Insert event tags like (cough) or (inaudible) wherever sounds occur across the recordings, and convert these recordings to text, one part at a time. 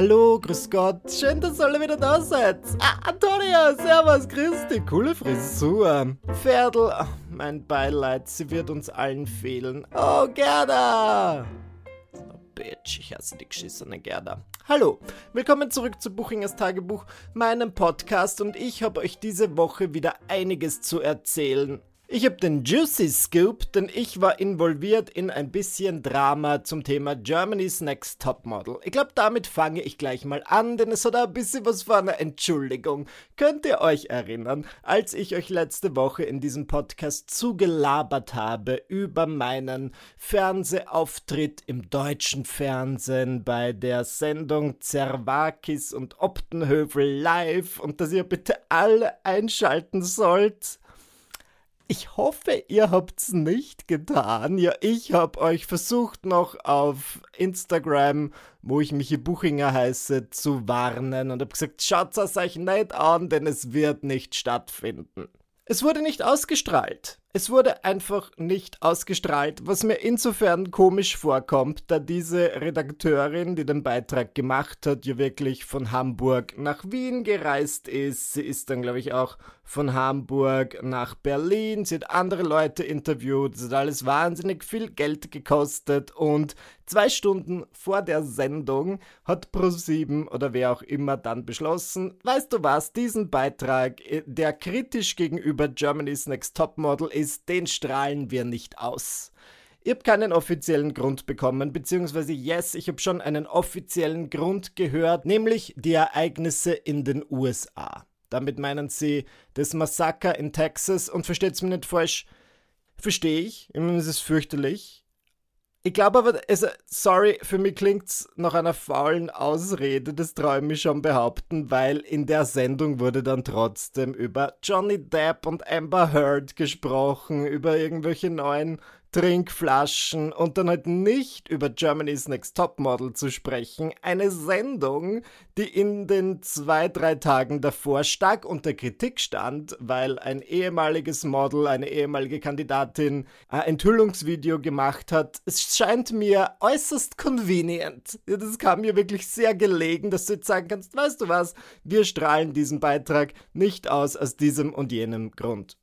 Hallo, grüß Gott, schön, dass alle wieder da seid. Ah, Antonia, servus, Christi, coole Frisur. Pferdl, ach, mein Beileid, sie wird uns allen fehlen. Oh, Gerda! Oh, Bitch, ich hasse die geschissene Gerda. Hallo, willkommen zurück zu Buchingers Tagebuch, meinem Podcast und ich habe euch diese Woche wieder einiges zu erzählen. Ich habe den Juicy Scoop, denn ich war involviert in ein bisschen Drama zum Thema Germany's Next Topmodel. Ich glaube, damit fange ich gleich mal an, denn es hat ein bisschen was von einer Entschuldigung. Könnt ihr euch erinnern, als ich euch letzte Woche in diesem Podcast zugelabert habe über meinen Fernsehauftritt im deutschen Fernsehen bei der Sendung Zervakis und Optenhövel live und dass ihr bitte alle einschalten sollt? Ich hoffe, ihr habt's nicht getan. Ja, ich hab euch versucht noch auf Instagram, wo ich Michi Buchinger heiße, zu warnen und hab gesagt, schaut es euch nicht an, denn es wird nicht stattfinden. Es wurde nicht ausgestrahlt. Es wurde einfach nicht ausgestrahlt, was mir insofern komisch vorkommt, da diese Redakteurin, die den Beitrag gemacht hat, ja wirklich von Hamburg nach Wien gereist ist. Sie ist dann, glaube ich, auch von Hamburg nach Berlin. Sie hat andere Leute interviewt. Es hat alles wahnsinnig viel Geld gekostet. Und zwei Stunden vor der Sendung hat ProSieben oder wer auch immer dann beschlossen, weißt du was, diesen Beitrag, äh, der kritisch gegenüber Germany's Next Topmodel ist, den strahlen wir nicht aus. Ich habe keinen offiziellen Grund bekommen, beziehungsweise yes, ich habe schon einen offiziellen Grund gehört, nämlich die Ereignisse in den USA. Damit meinen sie das Massaker in Texas und versteht's mir nicht falsch, verstehe ich, es ist fürchterlich. Ich glaube aber, also, sorry, für mich klingt's nach einer faulen Ausrede, das traue ich mich schon behaupten, weil in der Sendung wurde dann trotzdem über Johnny Depp und Amber Heard gesprochen, über irgendwelche neuen Trinkflaschen und dann halt nicht über Germany's Next Topmodel zu sprechen. Eine Sendung, die in den zwei, drei Tagen davor stark unter Kritik stand, weil ein ehemaliges Model, eine ehemalige Kandidatin ein Enthüllungsvideo gemacht hat. Es scheint mir äußerst convenient. Das kam mir wirklich sehr gelegen, dass du jetzt sagen kannst, weißt du was, wir strahlen diesen Beitrag nicht aus aus diesem und jenem Grund.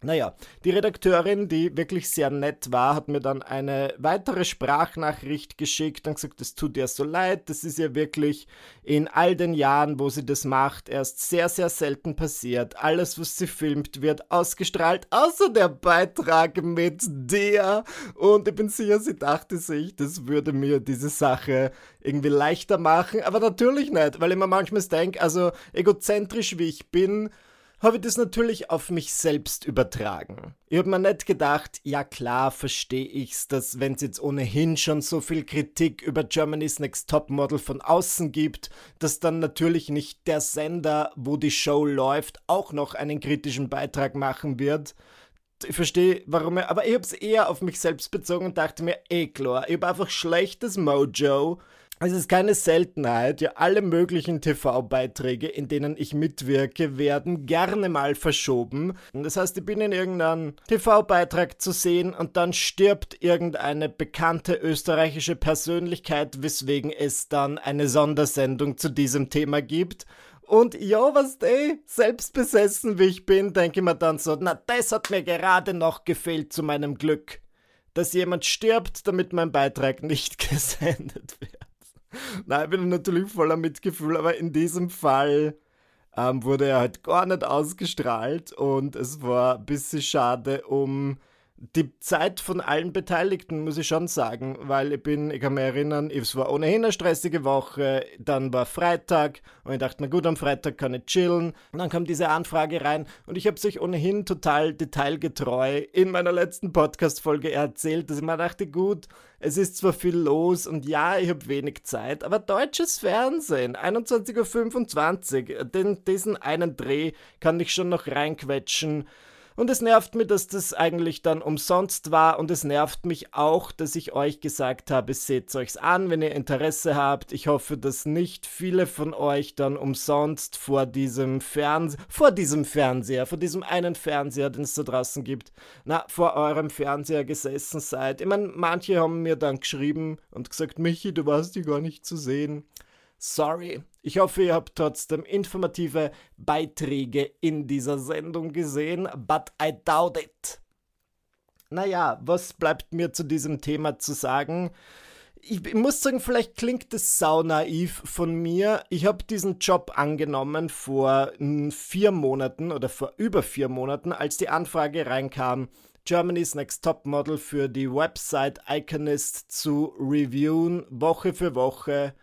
Naja, die Redakteurin, die wirklich sehr nett war, hat mir dann eine weitere Sprachnachricht geschickt und gesagt, es tut ihr so leid, das ist ja wirklich in all den Jahren, wo sie das macht, erst sehr, sehr selten passiert. Alles, was sie filmt, wird ausgestrahlt, außer der Beitrag mit dir. Und ich bin sicher, sie dachte sich, das würde mir diese Sache irgendwie leichter machen, aber natürlich nicht, weil ich mir manchmal denke, also egozentrisch wie ich bin, habe ich das natürlich auf mich selbst übertragen. Ich habe mir nicht gedacht, ja klar, verstehe ich's, dass wenn es jetzt ohnehin schon so viel Kritik über Germany's Next Topmodel von außen gibt, dass dann natürlich nicht der Sender, wo die Show läuft, auch noch einen kritischen Beitrag machen wird. Ich verstehe, warum er, aber ich habe es eher auf mich selbst bezogen und dachte mir, eh klar, ich habe einfach schlechtes Mojo es ist keine Seltenheit, ja alle möglichen TV-Beiträge, in denen ich mitwirke, werden gerne mal verschoben. Das heißt, ich bin in irgendeinem TV-Beitrag zu sehen und dann stirbt irgendeine bekannte österreichische Persönlichkeit, weswegen es dann eine Sondersendung zu diesem Thema gibt. Und ja, was ey, selbstbesessen wie ich bin, denke ich mir dann so, na, das hat mir gerade noch gefehlt zu meinem Glück. Dass jemand stirbt, damit mein Beitrag nicht (laughs) gesendet wird. Nein, ich bin natürlich voller Mitgefühl, aber in diesem Fall ähm, wurde er halt gar nicht ausgestrahlt und es war ein bisschen schade um die Zeit von allen Beteiligten, muss ich schon sagen, weil ich bin, ich kann mich erinnern, es war ohnehin eine stressige Woche, dann war Freitag und ich dachte, na gut, am Freitag kann ich chillen. Und dann kam diese Anfrage rein und ich habe es euch ohnehin total detailgetreu in meiner letzten Podcast-Folge erzählt, dass ich mir dachte, gut, es ist zwar viel los und ja, ich habe wenig Zeit, aber deutsches Fernsehen, 21.25 Uhr, den, diesen einen Dreh kann ich schon noch reinquetschen. Und es nervt mir, dass das eigentlich dann umsonst war. Und es nervt mich auch, dass ich euch gesagt habe, seht euch's an, wenn ihr Interesse habt. Ich hoffe, dass nicht viele von euch dann umsonst vor diesem Fernseher, vor diesem Fernseher, vor diesem einen Fernseher, den es da draußen gibt, na, vor eurem Fernseher gesessen seid. Ich meine, manche haben mir dann geschrieben und gesagt, Michi, du warst hier gar nicht zu sehen. Sorry. Ich hoffe, ihr habt trotzdem informative Beiträge in dieser Sendung gesehen, but I doubt it. Naja, was bleibt mir zu diesem Thema zu sagen? Ich muss sagen, vielleicht klingt es sau naiv von mir. Ich habe diesen Job angenommen vor vier Monaten oder vor über vier Monaten, als die Anfrage reinkam, Germany's Next Top Model für die Website Iconist zu reviewen, Woche für Woche.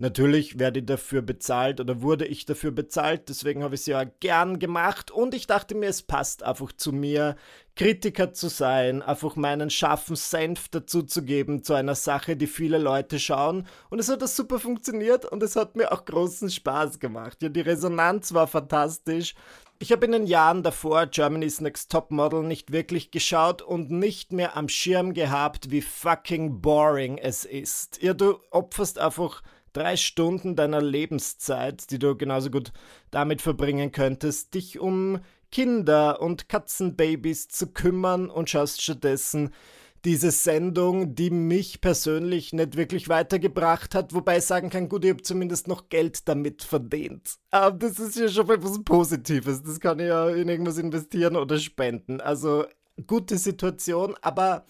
Natürlich werde ich dafür bezahlt oder wurde ich dafür bezahlt, deswegen habe ich es ja gern gemacht und ich dachte mir, es passt einfach zu mir, Kritiker zu sein, einfach meinen scharfen Senf dazu zu geben zu einer Sache, die viele Leute schauen und es hat das super funktioniert und es hat mir auch großen Spaß gemacht. Ja, die Resonanz war fantastisch. Ich habe in den Jahren davor Germany's Next Top Model nicht wirklich geschaut und nicht mehr am Schirm gehabt, wie fucking boring es ist. Ja, du opferst einfach drei Stunden deiner Lebenszeit, die du genauso gut damit verbringen könntest, dich um Kinder und Katzenbabys zu kümmern und schaust stattdessen diese Sendung, die mich persönlich nicht wirklich weitergebracht hat, wobei ich sagen kann, gut, ich habe zumindest noch Geld damit verdient. Aber das ist ja schon etwas Positives. Das kann ich ja in irgendwas investieren oder spenden. Also gute Situation, aber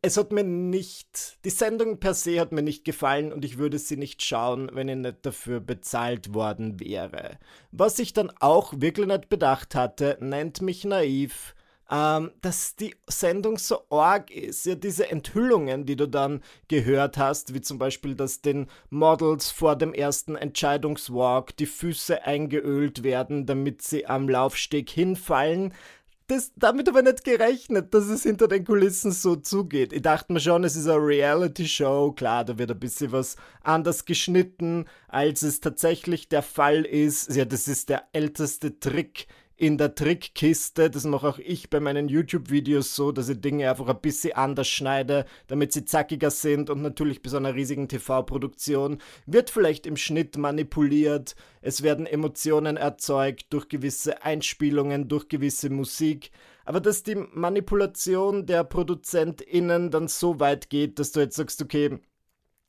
es hat mir nicht, die Sendung per se hat mir nicht gefallen und ich würde sie nicht schauen, wenn ich nicht dafür bezahlt worden wäre. Was ich dann auch wirklich nicht bedacht hatte, nennt mich naiv, ähm, dass die Sendung so arg ist. Ja, diese Enthüllungen, die du dann gehört hast, wie zum Beispiel, dass den Models vor dem ersten Entscheidungswalk die Füße eingeölt werden, damit sie am Laufsteg hinfallen. Das, damit ich nicht gerechnet, dass es hinter den Kulissen so zugeht. Ich dachte mir schon, es ist eine Reality-Show. Klar, da wird ein bisschen was anders geschnitten, als es tatsächlich der Fall ist. Ja, das ist der älteste Trick in der Trickkiste. Das mache auch ich bei meinen YouTube-Videos so, dass ich Dinge einfach ein bisschen anders schneide, damit sie zackiger sind und natürlich bei so einer riesigen TV-Produktion wird vielleicht im Schnitt manipuliert. Es werden Emotionen erzeugt durch gewisse Einspielungen, durch gewisse Musik. Aber dass die Manipulation der ProduzentInnen dann so weit geht, dass du jetzt sagst, okay,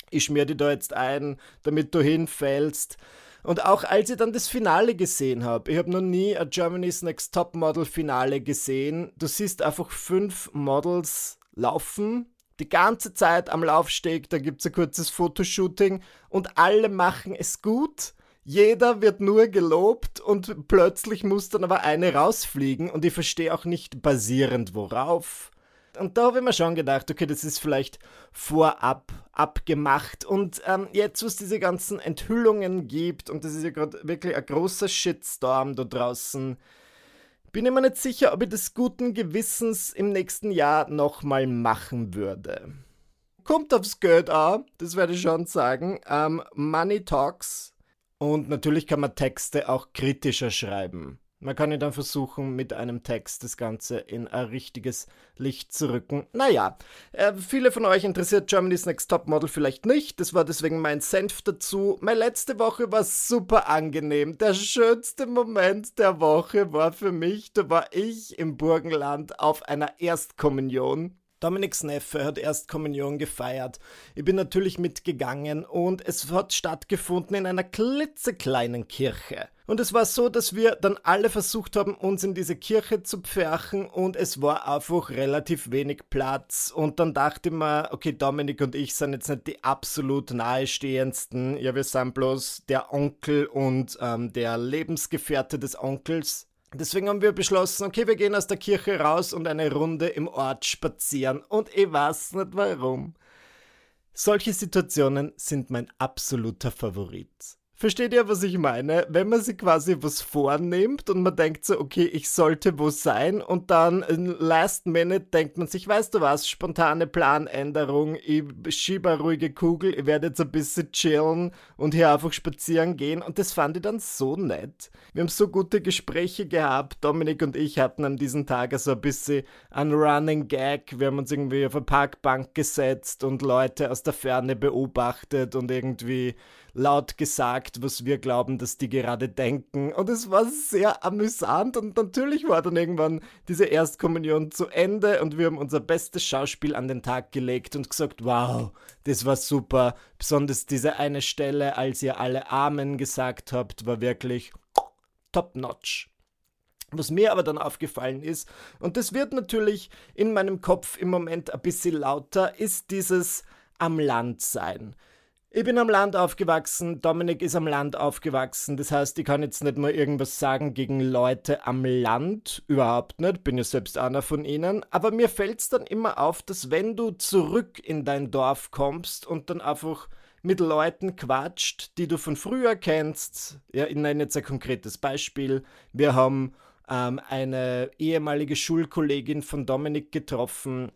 ich schmier die da jetzt ein, damit du hinfällst. Und auch als ich dann das Finale gesehen habe, ich habe noch nie ein Germany's Next Top Model Finale gesehen. Du siehst einfach fünf Models laufen, die ganze Zeit am Laufsteg, da gibt es ein kurzes Fotoshooting und alle machen es gut. Jeder wird nur gelobt und plötzlich muss dann aber eine rausfliegen und ich verstehe auch nicht basierend worauf. Und da habe ich mir schon gedacht, okay, das ist vielleicht vorab abgemacht. Und ähm, jetzt, wo es diese ganzen Enthüllungen gibt, und das ist ja gerade wirklich ein großer Shitstorm da draußen, bin ich mir nicht sicher, ob ich das guten Gewissens im nächsten Jahr nochmal machen würde. Kommt aufs Geld an, das werde ich schon sagen. Ähm, Money Talks. Und natürlich kann man Texte auch kritischer schreiben. Man kann ja dann versuchen, mit einem Text das Ganze in ein richtiges Licht zu rücken. Naja, äh, viele von euch interessiert Germany's Next Top Model vielleicht nicht. Das war deswegen mein Senf dazu. Meine letzte Woche war super angenehm. Der schönste Moment der Woche war für mich, da war ich im Burgenland auf einer Erstkommunion. Dominiks Neffe hat Erstkommunion gefeiert. Ich bin natürlich mitgegangen und es hat stattgefunden in einer klitzekleinen Kirche. Und es war so, dass wir dann alle versucht haben, uns in diese Kirche zu pferchen und es war einfach relativ wenig Platz. Und dann dachte ich mir, okay, Dominik und ich sind jetzt nicht die absolut nahestehendsten. Ja, wir sind bloß der Onkel und ähm, der Lebensgefährte des Onkels. Deswegen haben wir beschlossen, okay, wir gehen aus der Kirche raus und eine Runde im Ort spazieren. Und ich weiß nicht warum. Solche Situationen sind mein absoluter Favorit. Versteht ihr, was ich meine? Wenn man sich quasi was vornimmt und man denkt so, okay, ich sollte wo sein und dann last minute denkt man sich, weißt du was, spontane Planänderung, ich schiebe eine ruhige Kugel, ich werde jetzt ein bisschen chillen und hier einfach spazieren gehen und das fand ich dann so nett. Wir haben so gute Gespräche gehabt, Dominik und ich hatten an diesem Tag so ein bisschen einen Running Gag, wir haben uns irgendwie auf eine Parkbank gesetzt und Leute aus der Ferne beobachtet und irgendwie laut gesagt, was wir glauben, dass die gerade denken. Und es war sehr amüsant und natürlich war dann irgendwann diese Erstkommunion zu Ende und wir haben unser bestes Schauspiel an den Tag gelegt und gesagt, wow, das war super. Besonders diese eine Stelle, als ihr alle Amen gesagt habt, war wirklich top-notch. Was mir aber dann aufgefallen ist, und das wird natürlich in meinem Kopf im Moment ein bisschen lauter, ist dieses am Land sein. Ich bin am Land aufgewachsen, Dominik ist am Land aufgewachsen, das heißt, ich kann jetzt nicht mal irgendwas sagen gegen Leute am Land, überhaupt nicht, bin ja selbst einer von ihnen, aber mir fällt es dann immer auf, dass wenn du zurück in dein Dorf kommst und dann einfach mit Leuten quatscht, die du von früher kennst, ja, ich nenne jetzt ein konkretes Beispiel, wir haben ähm, eine ehemalige Schulkollegin von Dominik getroffen.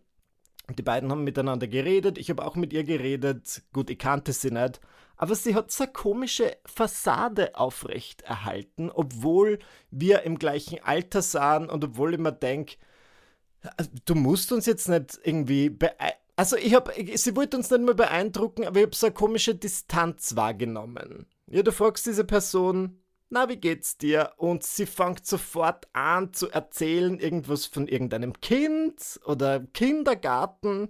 Die beiden haben miteinander geredet. Ich habe auch mit ihr geredet. Gut, ich kannte sie nicht. Aber sie hat so eine komische Fassade aufrecht erhalten, obwohl wir im gleichen Alter sahen und obwohl ich mir denke, also, du musst uns jetzt nicht irgendwie also ich habe, sie wollte uns nicht mehr beeindrucken, aber ich habe so eine komische Distanz wahrgenommen. Ja, du fragst diese Person, na, wie geht's dir? Und sie fängt sofort an zu erzählen, irgendwas von irgendeinem Kind oder Kindergarten.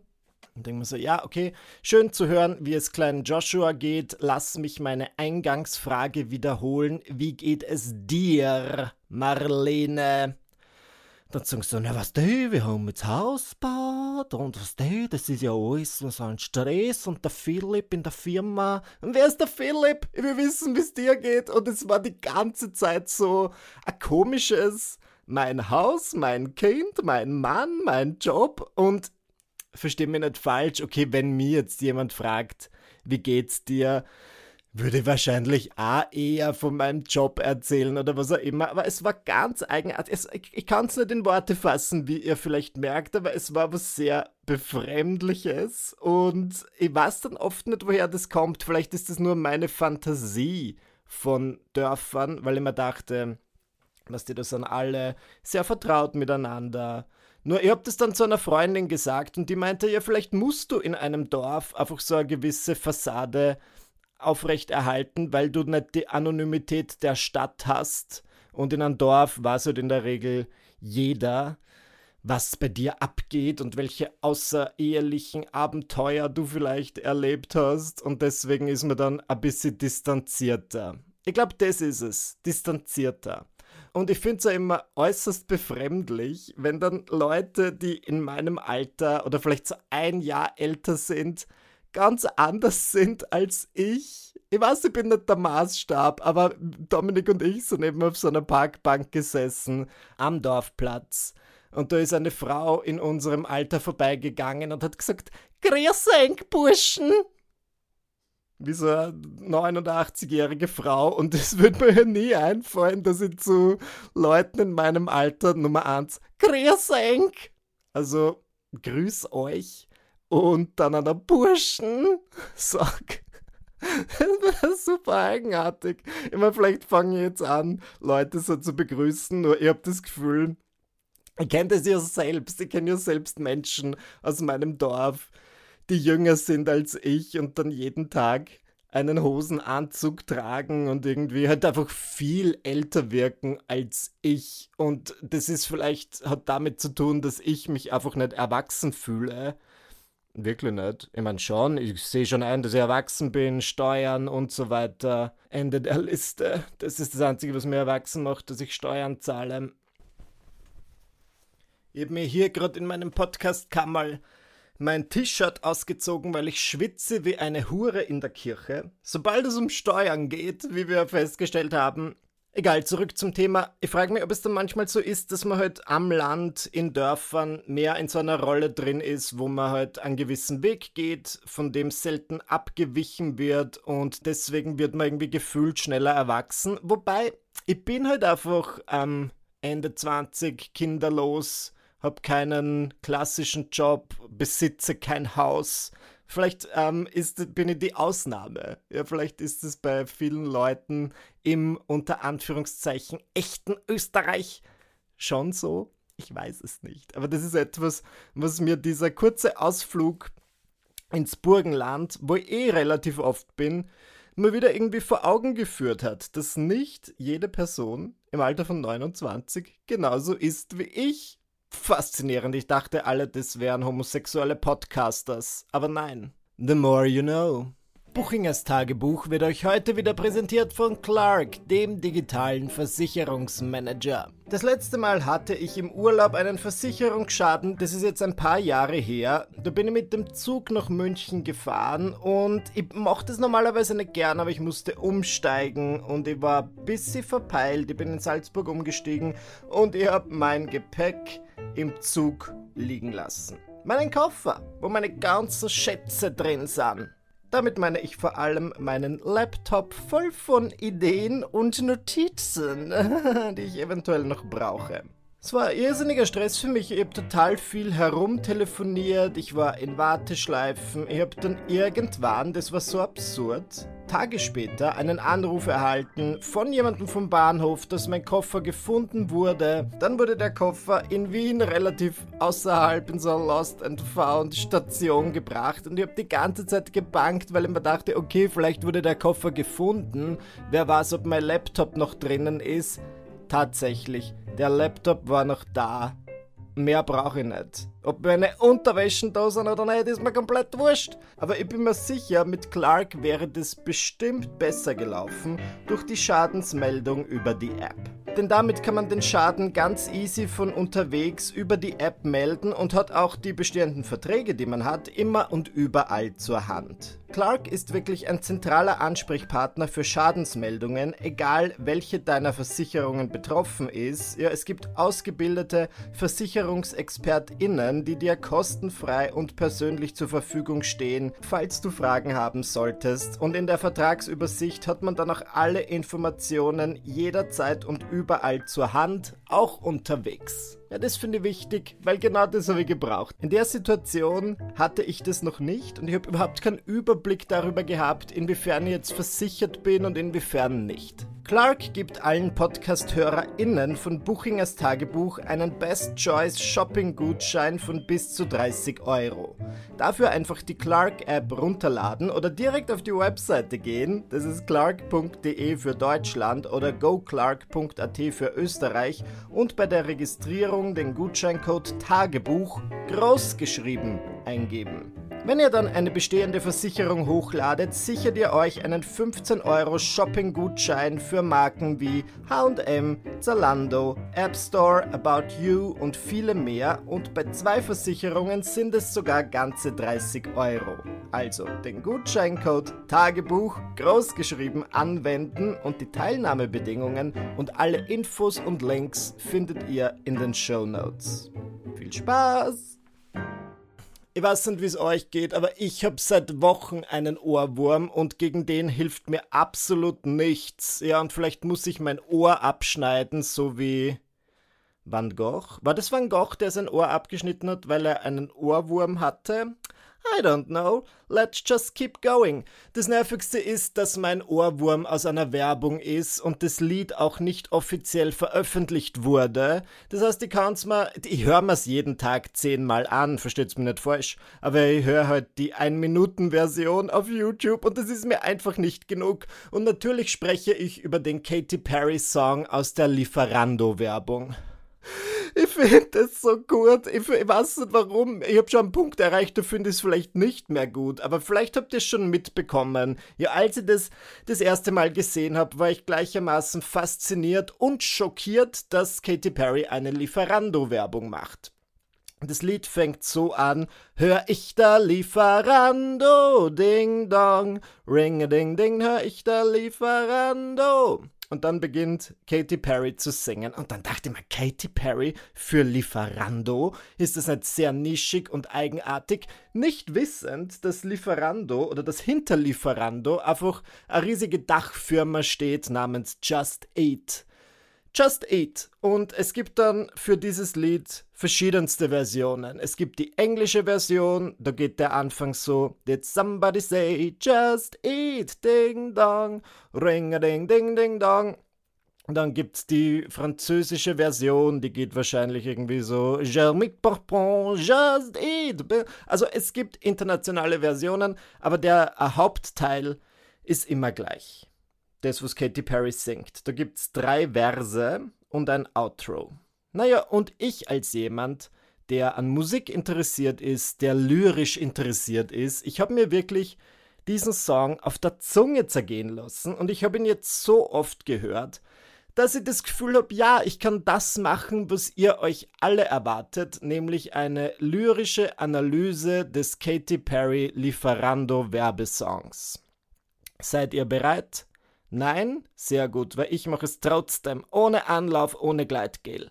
Und denke mir so, ja, okay, schön zu hören, wie es kleinen Joshua geht. Lass mich meine Eingangsfrage wiederholen. Wie geht es dir, Marlene? Dann sagen sie so, na was du, wir haben jetzt Hausbad und was du, das ist ja alles so ein Stress und der Philipp in der Firma. Und wer ist der Philipp? Wir wissen, wie es dir geht. Und es war die ganze Zeit so ein komisches, mein Haus, mein Kind, mein Mann, mein Job und versteh mich nicht falsch, okay, wenn mir jetzt jemand fragt, wie geht's dir, würde wahrscheinlich auch eher von meinem Job erzählen oder was auch immer, aber es war ganz eigenartig. Es, ich, ich kann es nicht in Worte fassen, wie ihr vielleicht merkt, aber es war was sehr Befremdliches und ich weiß dann oft nicht, woher das kommt. Vielleicht ist es nur meine Fantasie von Dörfern, weil ich mir dachte, dass die das sind alle sehr vertraut miteinander. Nur ich habe das dann zu einer Freundin gesagt und die meinte, ja, vielleicht musst du in einem Dorf einfach so eine gewisse Fassade aufrechterhalten, weil du nicht die Anonymität der Stadt hast. Und in einem Dorf weiß halt in der Regel jeder, was bei dir abgeht und welche außerehelichen Abenteuer du vielleicht erlebt hast. Und deswegen ist man dann ein bisschen distanzierter. Ich glaube, das ist es. Distanzierter. Und ich finde es ja immer äußerst befremdlich, wenn dann Leute, die in meinem Alter oder vielleicht so ein Jahr älter sind, ganz anders sind als ich. Ich weiß, ich bin nicht der Maßstab, aber Dominik und ich sind eben auf so einer Parkbank gesessen am Dorfplatz. Und da ist eine Frau in unserem Alter vorbeigegangen und hat gesagt, Grüß euch, Burschen! Wie so eine 89-jährige Frau. Und es (laughs) wird mir ja nie einfallen, dass ich zu Leuten in meinem Alter Nummer 1 Grüß euch! Also, grüß euch und dann an der Burschen sag. Das ist super eigenartig. Ich meine, vielleicht fange ich jetzt an, Leute so zu begrüßen, nur ich habe das Gefühl, ich kenne das ja selbst. Ich kenne ja selbst Menschen aus meinem Dorf, die jünger sind als ich und dann jeden Tag einen Hosenanzug tragen und irgendwie halt einfach viel älter wirken als ich. Und das ist vielleicht, hat damit zu tun, dass ich mich einfach nicht erwachsen fühle Wirklich nicht. Ich meine schon, ich sehe schon ein, dass ich erwachsen bin, Steuern und so weiter. Ende der Liste. Das ist das Einzige, was mir erwachsen macht, dass ich Steuern zahle. Ich habe mir hier gerade in meinem Podcast-Kammerl mein T-Shirt ausgezogen, weil ich schwitze wie eine Hure in der Kirche. Sobald es um Steuern geht, wie wir festgestellt haben, Egal, zurück zum Thema. Ich frage mich, ob es dann manchmal so ist, dass man halt am Land, in Dörfern mehr in so einer Rolle drin ist, wo man halt einen gewissen Weg geht, von dem selten abgewichen wird und deswegen wird man irgendwie gefühlt schneller erwachsen. Wobei, ich bin halt einfach ähm, Ende 20 kinderlos, hab keinen klassischen Job, besitze kein Haus Vielleicht ähm, ist, bin ich die Ausnahme. Ja, vielleicht ist es bei vielen Leuten im unter Anführungszeichen echten Österreich schon so. Ich weiß es nicht. Aber das ist etwas, was mir dieser kurze Ausflug ins Burgenland, wo ich eh relativ oft bin, mal wieder irgendwie vor Augen geführt hat, dass nicht jede Person im Alter von 29 genauso ist wie ich. Faszinierend, ich dachte alle, das wären homosexuelle Podcasters, aber nein. The more you know. Buchingers Tagebuch wird euch heute wieder präsentiert von Clark, dem digitalen Versicherungsmanager. Das letzte Mal hatte ich im Urlaub einen Versicherungsschaden, das ist jetzt ein paar Jahre her. Da bin ich mit dem Zug nach München gefahren und ich mochte es normalerweise nicht gern, aber ich musste umsteigen und ich war ein bisschen verpeilt. Ich bin in Salzburg umgestiegen und ich habe mein Gepäck im Zug liegen lassen. Meinen Koffer, wo meine ganzen Schätze drin sind. Damit meine ich vor allem meinen Laptop voll von Ideen und Notizen, (laughs) die ich eventuell noch brauche. Es war irrsinniger Stress für mich. Ich habe total viel herumtelefoniert. Ich war in Warteschleifen. Ich habe dann irgendwann, das war so absurd, Tage später einen Anruf erhalten von jemandem vom Bahnhof, dass mein Koffer gefunden wurde. Dann wurde der Koffer in Wien relativ außerhalb in so eine Lost and Found Station gebracht und ich habe die ganze Zeit gebankt, weil ich mir dachte, okay, vielleicht wurde der Koffer gefunden. Wer weiß, ob mein Laptop noch drinnen ist. Tatsächlich, der Laptop war noch da. Mehr brauche ich nicht. Ob meine Unterwäschen da sind oder nicht, ist mir komplett wurscht. Aber ich bin mir sicher, mit Clark wäre das bestimmt besser gelaufen durch die Schadensmeldung über die App. Denn damit kann man den Schaden ganz easy von unterwegs über die App melden und hat auch die bestehenden Verträge, die man hat, immer und überall zur Hand. Clark ist wirklich ein zentraler Ansprechpartner für Schadensmeldungen, egal welche deiner Versicherungen betroffen ist. Ja, es gibt ausgebildete Versicherungsexpertinnen, die dir kostenfrei und persönlich zur Verfügung stehen, falls du Fragen haben solltest. Und in der Vertragsübersicht hat man dann auch alle Informationen jederzeit und überall zur Hand, auch unterwegs. Ja, das finde ich wichtig, weil genau das habe ich gebraucht. In der Situation hatte ich das noch nicht und ich habe überhaupt keinen Überblick darüber gehabt, inwiefern ich jetzt versichert bin und inwiefern nicht. Clark gibt allen Podcast-HörerInnen von Buchingers Tagebuch einen Best Choice Shopping-Gutschein von bis zu 30 Euro. Dafür einfach die Clark-App runterladen oder direkt auf die Webseite gehen. Das ist clark.de für Deutschland oder goclark.at für Österreich und bei der Registrierung den Gutscheincode Tagebuch großgeschrieben eingeben. Wenn ihr dann eine bestehende Versicherung hochladet, sichert ihr euch einen 15 Euro Shopping-Gutschein für Marken wie HM, Zalando, App Store, About You und viele mehr und bei zwei Versicherungen sind es sogar ganze 30 Euro. Also den Gutscheincode Tagebuch großgeschrieben anwenden und die Teilnahmebedingungen und alle Infos und Links findet ihr in den Show Notes. Viel Spaß! Ich weiß nicht, wie es euch geht, aber ich habe seit Wochen einen Ohrwurm und gegen den hilft mir absolut nichts. Ja, und vielleicht muss ich mein Ohr abschneiden, so wie Van Gogh. War das Van Gogh, der sein Ohr abgeschnitten hat, weil er einen Ohrwurm hatte? I don't know. Let's just keep going. Das Nervigste ist, dass mein Ohrwurm aus einer Werbung ist und das Lied auch nicht offiziell veröffentlicht wurde. Das heißt, ich kann's mal, ich höre mir's jeden Tag zehnmal an, versteht's mir nicht falsch, aber ich höre halt die 1-Minuten-Version auf YouTube und das ist mir einfach nicht genug. Und natürlich spreche ich über den Katy Perry Song aus der Lieferando-Werbung. (laughs) Ich finde das so gut. Ich, ich, weiß nicht warum. Ich habe schon einen Punkt erreicht, da finde ich es vielleicht nicht mehr gut. Aber vielleicht habt ihr es schon mitbekommen. Ja, als ich das das erste Mal gesehen habe, war ich gleichermaßen fasziniert und schockiert, dass Katy Perry eine Lieferando-Werbung macht. Das Lied fängt so an, hör ich da Lieferando, ding dong, ring a ding ding, hör ich da Lieferando. Und dann beginnt Katy Perry zu singen. Und dann dachte ich mir, Katy Perry für Lieferando? Ist das nicht sehr nischig und eigenartig? Nicht wissend, dass Lieferando oder das hinter Lieferando einfach eine riesige Dachfirma steht namens Just Eat. Just Eat. Und es gibt dann für dieses Lied verschiedenste Versionen. Es gibt die englische Version, da geht der Anfang so: Did somebody say just eat, ding dong, ring a ding ding ding dong. Dann gibt es die französische Version, die geht wahrscheinlich irgendwie so Jermic Bourbon, just eat. Also es gibt internationale Versionen, aber der Hauptteil ist immer gleich. Das, was Katy Perry singt. Da gibt es drei Verse und ein Outro. Naja, und ich als jemand, der an Musik interessiert ist, der lyrisch interessiert ist, ich habe mir wirklich diesen Song auf der Zunge zergehen lassen und ich habe ihn jetzt so oft gehört, dass ich das Gefühl habe, ja, ich kann das machen, was ihr euch alle erwartet, nämlich eine lyrische Analyse des Katy Perry Lieferando Werbesongs. Seid ihr bereit? Nein? Sehr gut, weil ich mache es trotzdem, ohne Anlauf, ohne Gleitgel.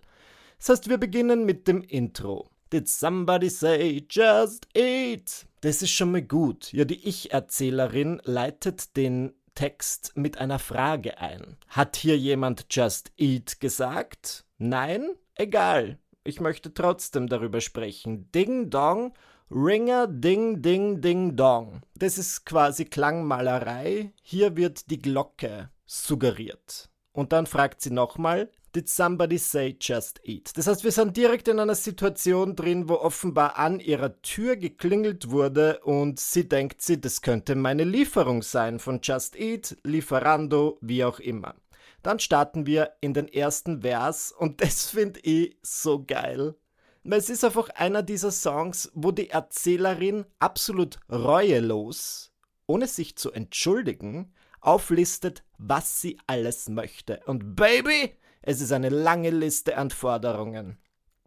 Das heißt, wir beginnen mit dem Intro. Did somebody say just eat? Das ist schon mal gut. Ja, die Ich-Erzählerin leitet den Text mit einer Frage ein. Hat hier jemand Just Eat gesagt? Nein? Egal. Ich möchte trotzdem darüber sprechen. Ding Dong, Ringer Ding Ding Ding Dong. Das ist quasi Klangmalerei. Hier wird die Glocke suggeriert. Und dann fragt sie nochmal, Did somebody say just eat? Das heißt, wir sind direkt in einer Situation drin, wo offenbar an ihrer Tür geklingelt wurde und sie denkt sie, das könnte meine Lieferung sein von Just Eat, Lieferando, wie auch immer. Dann starten wir in den ersten Vers und (laughs) das finde ich so geil. Weil es ist einfach einer dieser Songs, wo die Erzählerin absolut reuelos, ohne sich zu entschuldigen, auflistet, was sie alles möchte. Und Baby, es ist eine lange Liste an Forderungen.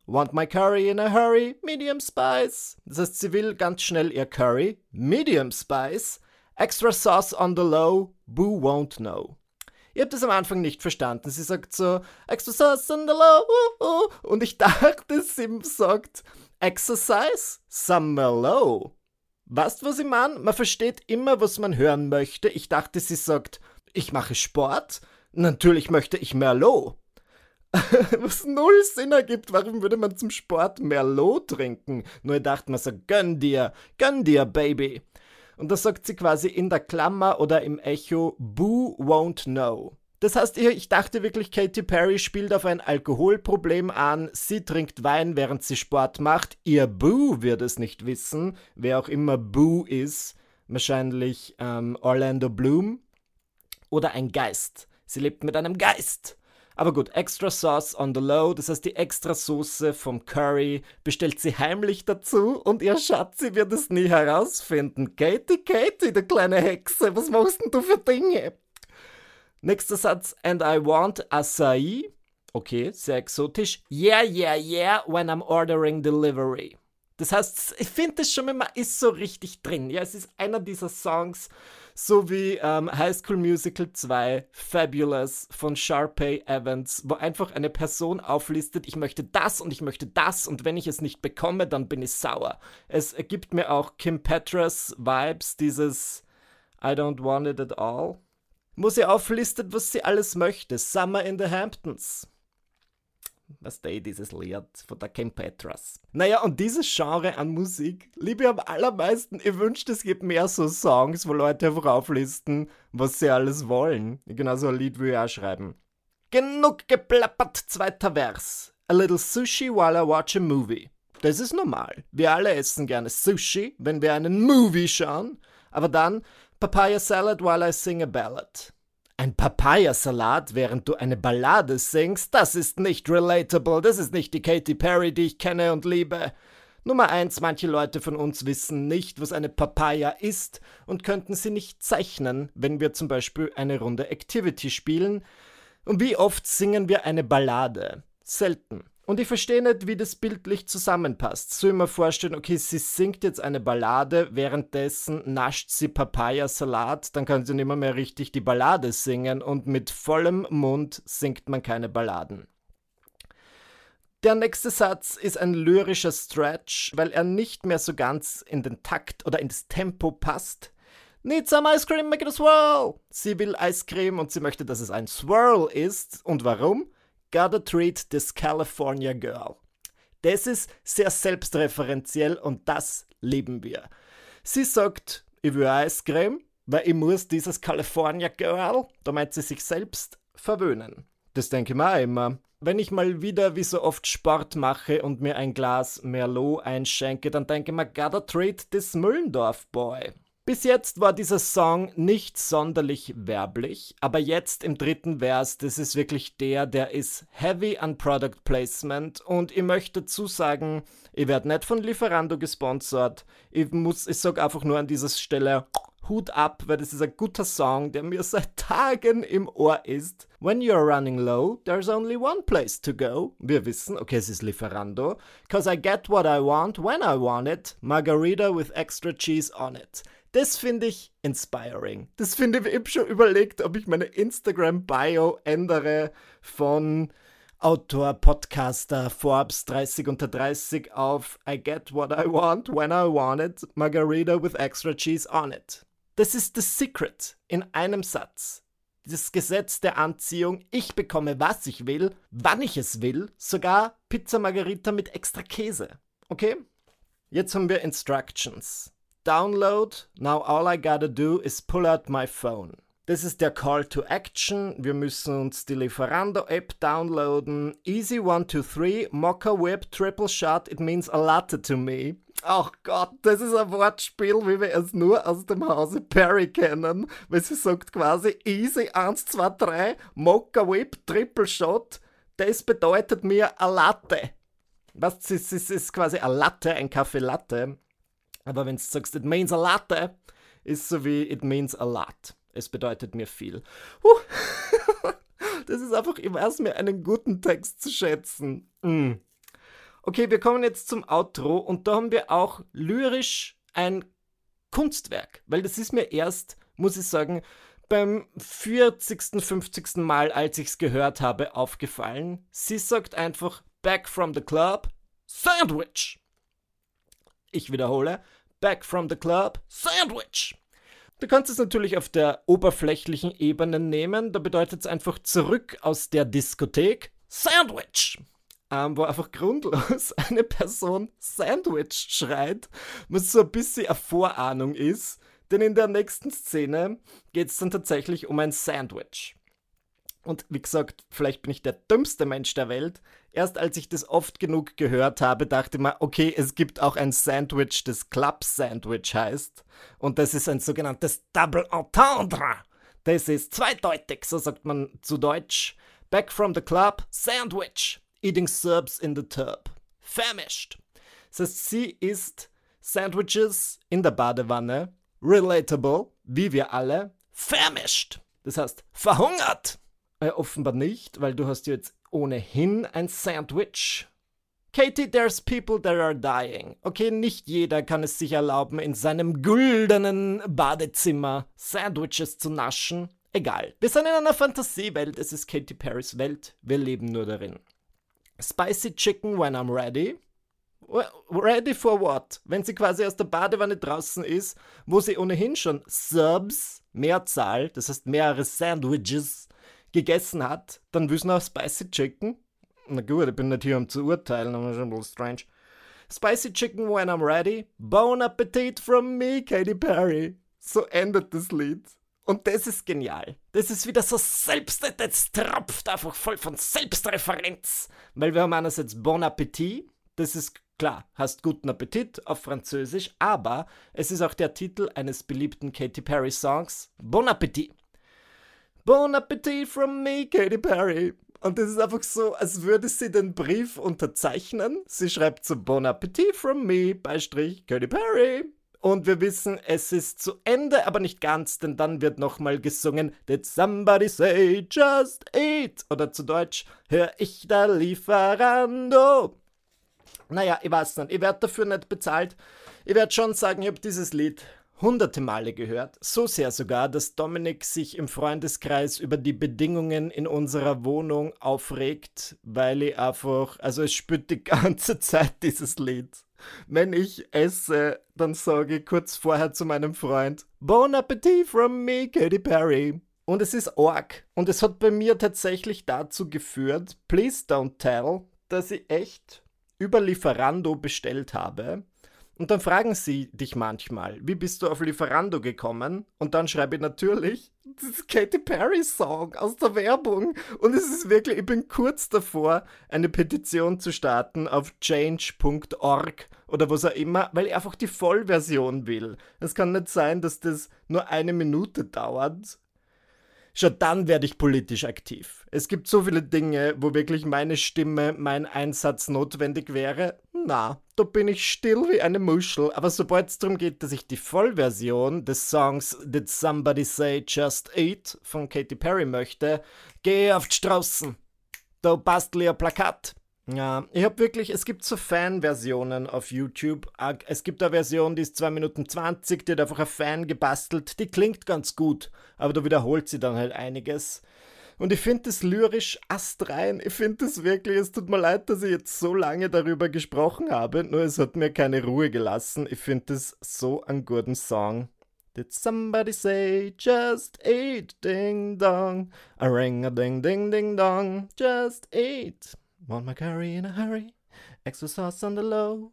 Want my curry in a hurry, medium spice. Das heißt, sie will ganz schnell ihr Curry, medium spice, extra sauce on the low, boo won't know. Ihr habt das am Anfang nicht verstanden. Sie sagt so, on the low, und ich dachte, sie sagt, exercise, summer low. Weißt du, was ich meine? Man versteht immer, was man hören möchte. Ich dachte, sie sagt, ich mache Sport. Natürlich möchte ich Merlot. (laughs) was null Sinn ergibt, warum würde man zum Sport Merlot trinken? Nur dachte man so, gönn dir, gönn dir, Baby. Und da sagt sie quasi in der Klammer oder im Echo, Boo won't know. Das heißt, ich dachte wirklich, Katy Perry spielt auf ein Alkoholproblem an. Sie trinkt Wein, während sie Sport macht. Ihr Boo wird es nicht wissen, wer auch immer Boo ist. Wahrscheinlich ähm, Orlando Bloom. Oder ein Geist. Sie lebt mit einem Geist. Aber gut, Extra Sauce on the Low, das heißt die extra Soße vom Curry, bestellt sie heimlich dazu und ihr Schatzi wird es nie herausfinden. Katie, Katie, du kleine Hexe, was machst denn du für Dinge? Nächster Satz, and I want Acai. Okay, sehr exotisch. Yeah, yeah, yeah, when I'm ordering delivery. Das heißt, ich finde das schon immer ist so richtig drin. Ja, es ist einer dieser Songs, so wie ähm, High School Musical 2, Fabulous von Sharpay Evans, wo einfach eine Person auflistet, ich möchte das und ich möchte das und wenn ich es nicht bekomme, dann bin ich sauer. Es ergibt mir auch Kim Petras Vibes, dieses I don't want it at all, wo sie auflistet, was sie alles möchte. Summer in the Hamptons was day dieses Lied von der Kim Petras. Naja, und dieses Genre an Musik liebe ich am allermeisten. Ich wünschte, es gibt mehr so Songs, wo Leute einfach auflisten, was sie alles wollen. Genau so ein Lied will ich auch schreiben. Genug geplappert, zweiter Vers. A little sushi while I watch a movie. Das ist normal. Wir alle essen gerne Sushi, wenn wir einen Movie schauen. Aber dann Papaya Salad while I sing a ballad. Ein Papayasalat, während du eine Ballade singst, das ist nicht relatable, das ist nicht die Katy Perry, die ich kenne und liebe. Nummer eins, manche Leute von uns wissen nicht, was eine Papaya ist und könnten sie nicht zeichnen, wenn wir zum Beispiel eine Runde Activity spielen. Und wie oft singen wir eine Ballade? Selten. Und ich verstehe nicht, wie das bildlich zusammenpasst. So immer vorstellen, okay, sie singt jetzt eine Ballade, währenddessen nascht sie Papayasalat, dann kann sie nicht mehr, richtig die Ballade singen und mit vollem Mund singt man keine Balladen. Der nächste Satz ist ein lyrischer Stretch, weil er nicht mehr so ganz in den Takt oder ins Tempo passt. Need some ice cream, make it a swirl! Sie will Eiscreme und sie möchte, dass es ein Swirl ist. Und warum? Gotta Treat This California Girl. Das ist sehr selbstreferenziell und das lieben wir. Sie sagt, ich will Eiscreme, weil ich muss dieses California Girl, da meint sie sich selbst, verwöhnen. Das denke ich mir auch immer. Wenn ich mal wieder wie so oft Sport mache und mir ein Glas Merlot einschenke, dann denke ich mir, gotta treat this Müllendorf Boy. Bis jetzt war dieser Song nicht sonderlich werblich, aber jetzt im dritten Vers, das ist wirklich der, der ist heavy an Product Placement und ich möchte dazu sagen, ich werde nicht von Lieferando gesponsert. Ich muss, ich sag einfach nur an dieser Stelle Hut ab, weil das ist ein guter Song, der mir (laughs) seit Tagen im Ohr ist. When you're running low, there's only one place to go. Wir wissen, okay, es ist Lieferando. Cause I get what I want when I want it. Margarita with extra cheese on it. Das finde ich inspiring. Das finde ich, ich habe schon überlegt, ob ich meine Instagram-Bio ändere von Autor, Podcaster, Forbes 30 unter 30 auf I get what I want when I want it, Margarita with extra cheese on it. Das ist das Secret in einem Satz. Das Gesetz der Anziehung, ich bekomme, was ich will, wann ich es will, sogar Pizza Margarita mit extra Käse. Okay? Jetzt haben wir Instructions. Download. Now all I gotta do is pull out my phone. Das ist der Call to Action. Wir müssen uns die Lieferando-App downloaden. Easy 1, 2, 3, Mocha Whip, Triple Shot, it means a latte to me. Ach Gott, das ist ein Wortspiel, wie wir es nur aus dem Hause Perry kennen. Weil sie sagt quasi Easy 1, 2, 3, Mocha Whip, Triple Shot. Das bedeutet mir a Latte. Was, es ist quasi a Latte, ein Kaffee Latte. Aber wenn du sagst, it means a latte, ist so wie it means a lot. Es bedeutet mir viel. Huh. (laughs) das ist einfach, ich weiß mir einen guten Text zu schätzen. Mm. Okay, wir kommen jetzt zum Outro und da haben wir auch lyrisch ein Kunstwerk, weil das ist mir erst, muss ich sagen, beim 40., 50. Mal, als ich es gehört habe, aufgefallen. Sie sagt einfach Back from the Club, Sandwich. Ich wiederhole, Back from the Club, Sandwich. Du kannst es natürlich auf der oberflächlichen Ebene nehmen, da bedeutet es einfach zurück aus der Diskothek, Sandwich. Ähm, wo einfach grundlos (laughs) eine Person Sandwich schreit, was so ein bisschen eine Vorahnung ist, denn in der nächsten Szene geht es dann tatsächlich um ein Sandwich. Und wie gesagt, vielleicht bin ich der dümmste Mensch der Welt. Erst als ich das oft genug gehört habe, dachte mir, okay, es gibt auch ein Sandwich, das Club Sandwich heißt. Und das ist ein sogenanntes Double Entendre. Das ist zweideutig, so sagt man zu Deutsch. Back from the club, Sandwich. Eating Serbs in the tub. Famished. Das heißt, sie isst Sandwiches in der Badewanne. Relatable, wie wir alle. Famished. Das heißt, verhungert. Äh, offenbar nicht, weil du hast jetzt ohnehin ein Sandwich. Katie, there's people that are dying. Okay, nicht jeder kann es sich erlauben, in seinem güldenen Badezimmer Sandwiches zu naschen. Egal. Wir sind in einer Fantasiewelt. Es ist Katy Perrys Welt. Wir leben nur darin. Spicy Chicken when I'm ready. Ready for what? Wenn sie quasi aus der Badewanne draußen ist, wo sie ohnehin schon Subs, Mehrzahl, das heißt mehrere Sandwiches, gegessen hat, dann wissen auch Spicy Chicken. Na gut, ich bin nicht hier, um zu urteilen, aber schon ein bisschen strange. Spicy Chicken when I'm ready. Bon Appetit from me, Katy Perry. So endet das Lied. Und das ist genial. Das ist wieder so selbst, das tropft einfach voll von Selbstreferenz. Weil wir haben einerseits Bon Appetit, das ist klar, hast guten Appetit auf Französisch, aber es ist auch der Titel eines beliebten Katy Perry Songs, Bon Appetit. Bon Appetit from me, Katy Perry. Und das ist einfach so, als würde sie den Brief unterzeichnen. Sie schreibt so Bon Appetit from me, Beistrich, Katy Perry. Und wir wissen, es ist zu Ende, aber nicht ganz, denn dann wird nochmal gesungen, Did somebody say just eat? Oder zu Deutsch, hör ich da Lieferando? Naja, ich weiß nicht, ich werde dafür nicht bezahlt. Ich werde schon sagen, ich habe dieses Lied hunderte Male gehört, so sehr sogar, dass Dominik sich im Freundeskreis über die Bedingungen in unserer Wohnung aufregt, weil ich einfach, also es spürt die (laughs) ganze Zeit dieses Lied. Wenn ich esse, dann sage ich kurz vorher zu meinem Freund, Bon Appetit from me, Katy Perry. Und es ist Org. Und es hat bei mir tatsächlich dazu geführt, please don't tell, dass ich echt über Lieferando bestellt habe und dann fragen sie dich manchmal, wie bist du auf Lieferando gekommen? Und dann schreibe ich natürlich, das ist Katy Perry Song aus der Werbung. Und es ist wirklich, ich bin kurz davor, eine Petition zu starten auf change.org, oder was auch immer, weil ich einfach die Vollversion will. Es kann nicht sein, dass das nur eine Minute dauert. Schon dann werde ich politisch aktiv. Es gibt so viele Dinge, wo wirklich meine Stimme, mein Einsatz notwendig wäre. Na, da bin ich still wie eine Muschel. Aber sobald es darum geht, dass ich die Vollversion des Songs Did Somebody Say Just Eat von Katy Perry möchte, gehe auf die Straßen. Da bastel ich ein Plakat. Ja, ich habe wirklich, es gibt so Fan-Versionen auf YouTube. Es gibt eine Version, die ist 2 Minuten 20, die hat einfach ein Fan gebastelt. Die klingt ganz gut, aber da wiederholt sie dann halt einiges. Und ich finde das lyrisch astrein. Ich finde das wirklich, es tut mir leid, dass ich jetzt so lange darüber gesprochen habe, nur es hat mir keine Ruhe gelassen. Ich finde das so einen guten Song. Did somebody say just eat ding dong? A ring a ding ding ding dong, just eat. Want my curry in a hurry, extra sauce on the low.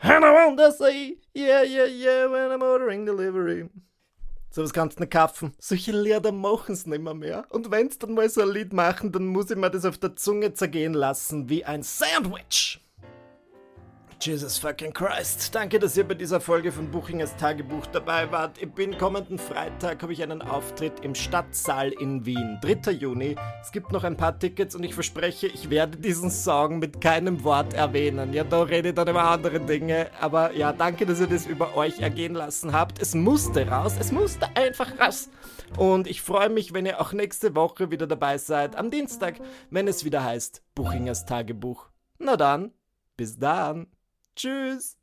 And I want to say, yeah, yeah, yeah, when I'm ordering delivery. So was kannst du nicht kaufen. Solche Lieder machen's nimmer mehr. Und wenn's dann mal so ein Lied machen, dann muss ich mir das auf der Zunge zergehen lassen wie ein Sandwich. Jesus fucking Christ. Danke, dass ihr bei dieser Folge von Buchingers Tagebuch dabei wart. Ich bin kommenden Freitag habe ich einen Auftritt im Stadtsaal in Wien. 3. Juni. Es gibt noch ein paar Tickets und ich verspreche, ich werde diesen Song mit keinem Wort erwähnen. Ja, da rede ich dann über andere Dinge. Aber ja, danke, dass ihr das über euch ergehen lassen habt. Es musste raus. Es musste einfach raus. Und ich freue mich, wenn ihr auch nächste Woche wieder dabei seid. Am Dienstag, wenn es wieder heißt Buchingers Tagebuch. Na dann, bis dann. Tschüss.